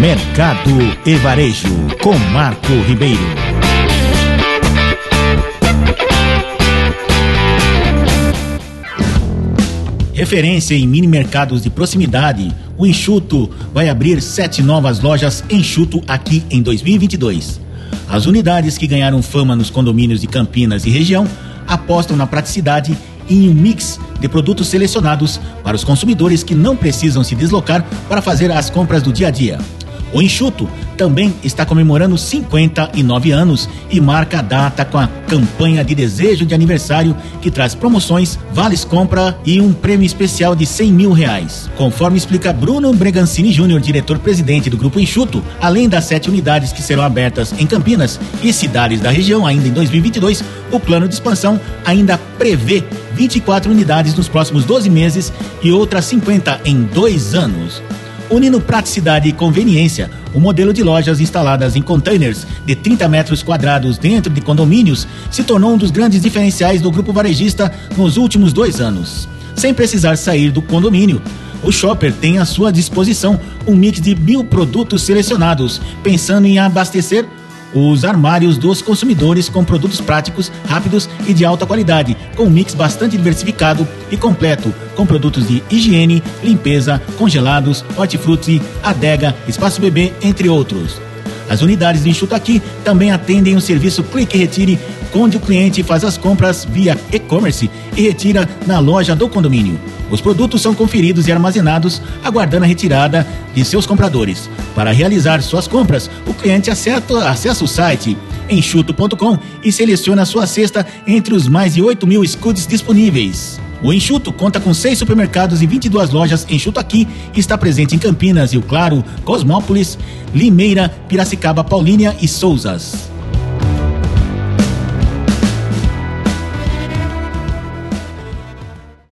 Mercado e Varejo, com Marco Ribeiro. Referência em mini mercados de proximidade, o Enxuto vai abrir sete novas lojas Enxuto aqui em 2022. As unidades que ganharam fama nos condomínios de Campinas e região apostam na praticidade e em um mix de produtos selecionados para os consumidores que não precisam se deslocar para fazer as compras do dia a dia. O Enxuto também está comemorando 59 anos e marca a data com a campanha de desejo de aniversário que traz promoções, vales compra e um prêmio especial de 100 mil reais. Conforme explica Bruno Bregancini Júnior, diretor-presidente do Grupo Enxuto, além das sete unidades que serão abertas em Campinas e cidades da região ainda em 2022, o plano de expansão ainda prevê 24 unidades nos próximos 12 meses e outras 50 em dois anos unindo praticidade e conveniência. O modelo de lojas instaladas em containers de 30 metros quadrados dentro de condomínios se tornou um dos grandes diferenciais do grupo varejista nos últimos dois anos. Sem precisar sair do condomínio, o Shopper tem à sua disposição um mix de mil produtos selecionados, pensando em abastecer os armários dos consumidores com produtos práticos, rápidos e de alta qualidade, com um mix bastante diversificado e completo, com produtos de higiene, limpeza, congelados, hortifruti, adega, espaço bebê, entre outros. As unidades de Enxuta Aqui também atendem o serviço Clique Retire, onde o cliente faz as compras via e-commerce e retira na loja do condomínio. Os produtos são conferidos e armazenados, aguardando a retirada de seus compradores. Para realizar suas compras, o cliente acessa, acessa o site enxuto.com e seleciona sua cesta entre os mais de 8 mil scoots disponíveis. O Enxuto conta com seis supermercados e 22 lojas Enxuto aqui e está presente em Campinas, Rio Claro, Cosmópolis, Limeira, Piracicaba, Paulínia e Souzas.